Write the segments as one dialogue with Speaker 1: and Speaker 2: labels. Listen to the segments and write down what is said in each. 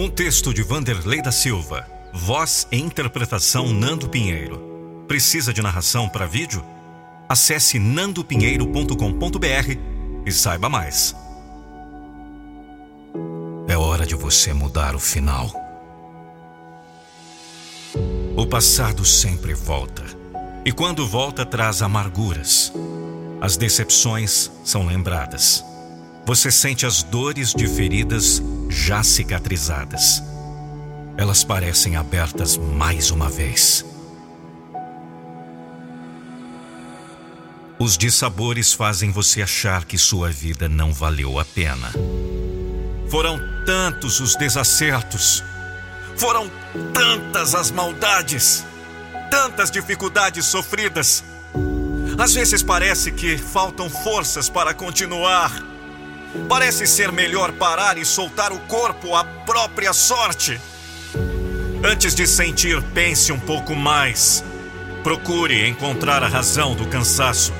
Speaker 1: Um texto de Vanderlei da Silva. Voz e interpretação Nando Pinheiro. Precisa de narração para vídeo? Acesse nandopinheiro.com.br e saiba mais. É hora de você mudar o final. O passado sempre volta. E quando volta, traz amarguras. As decepções são lembradas. Você sente as dores de feridas já cicatrizadas. Elas parecem abertas mais uma vez. Os dissabores fazem você achar que sua vida não valeu a pena. Foram tantos os desacertos, foram tantas as maldades, tantas dificuldades sofridas. Às vezes parece que faltam forças para continuar. Parece ser melhor parar e soltar o corpo à própria sorte. Antes de sentir, pense um pouco mais. Procure encontrar a razão do cansaço.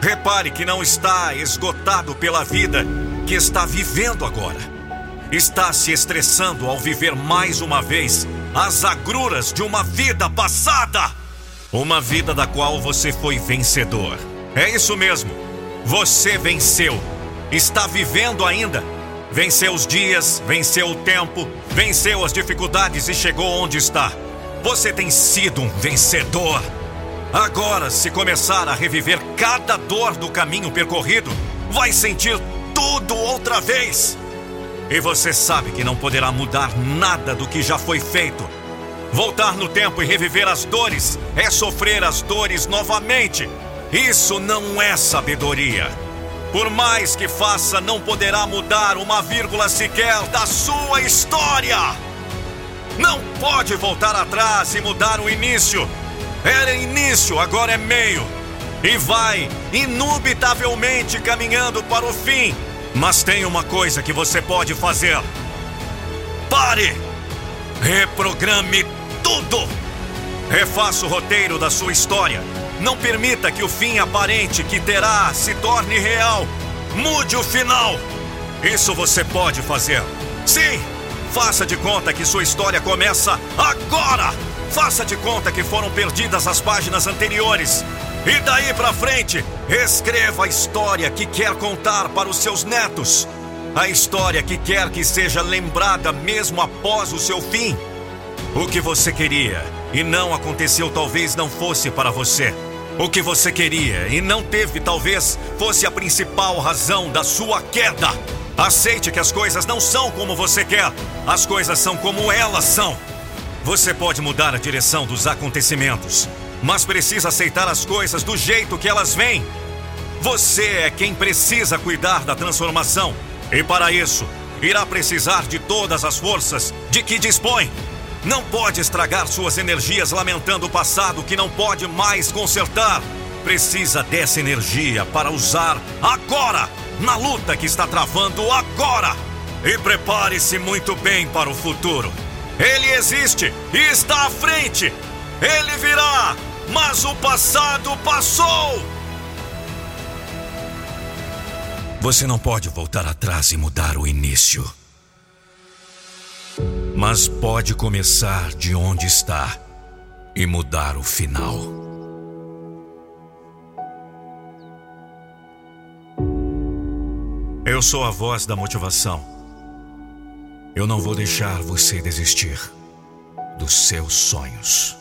Speaker 1: Repare que não está esgotado pela vida que está vivendo agora está se estressando ao viver mais uma vez as agruras de uma vida passada. Uma vida da qual você foi vencedor. É isso mesmo. Você venceu. Está vivendo ainda. Venceu os dias, venceu o tempo, venceu as dificuldades e chegou onde está. Você tem sido um vencedor. Agora, se começar a reviver cada dor do caminho percorrido, vai sentir tudo outra vez. E você sabe que não poderá mudar nada do que já foi feito. Voltar no tempo e reviver as dores é sofrer as dores novamente. Isso não é sabedoria. Por mais que faça, não poderá mudar uma vírgula sequer da sua história. Não pode voltar atrás e mudar o início. Era início, agora é meio. E vai inubitavelmente caminhando para o fim mas tem uma coisa que você pode fazer. Pare! Reprograme tudo! Refaça o roteiro da sua história. Não permita que o fim aparente que terá se torne real. Mude o final. Isso você pode fazer. Sim! Faça de conta que sua história começa agora! Faça de conta que foram perdidas as páginas anteriores. E daí para frente, escreva a história que quer contar para os seus netos. A história que quer que seja lembrada mesmo após o seu fim. O que você queria e não aconteceu talvez não fosse para você. O que você queria e não teve talvez fosse a principal razão da sua queda. Aceite que as coisas não são como você quer, as coisas são como elas são. Você pode mudar a direção dos acontecimentos, mas precisa aceitar as coisas do jeito que elas vêm. Você é quem precisa cuidar da transformação, e para isso, irá precisar de todas as forças de que dispõe. Não pode estragar suas energias lamentando o passado que não pode mais consertar. Precisa dessa energia para usar agora, na luta que está travando agora. E prepare-se muito bem para o futuro. Ele existe e está à frente. Ele virá, mas o passado passou. Você não pode voltar atrás e mudar o início. Mas pode começar de onde está e mudar o final. Eu sou a voz da motivação. Eu não vou deixar você desistir dos seus sonhos.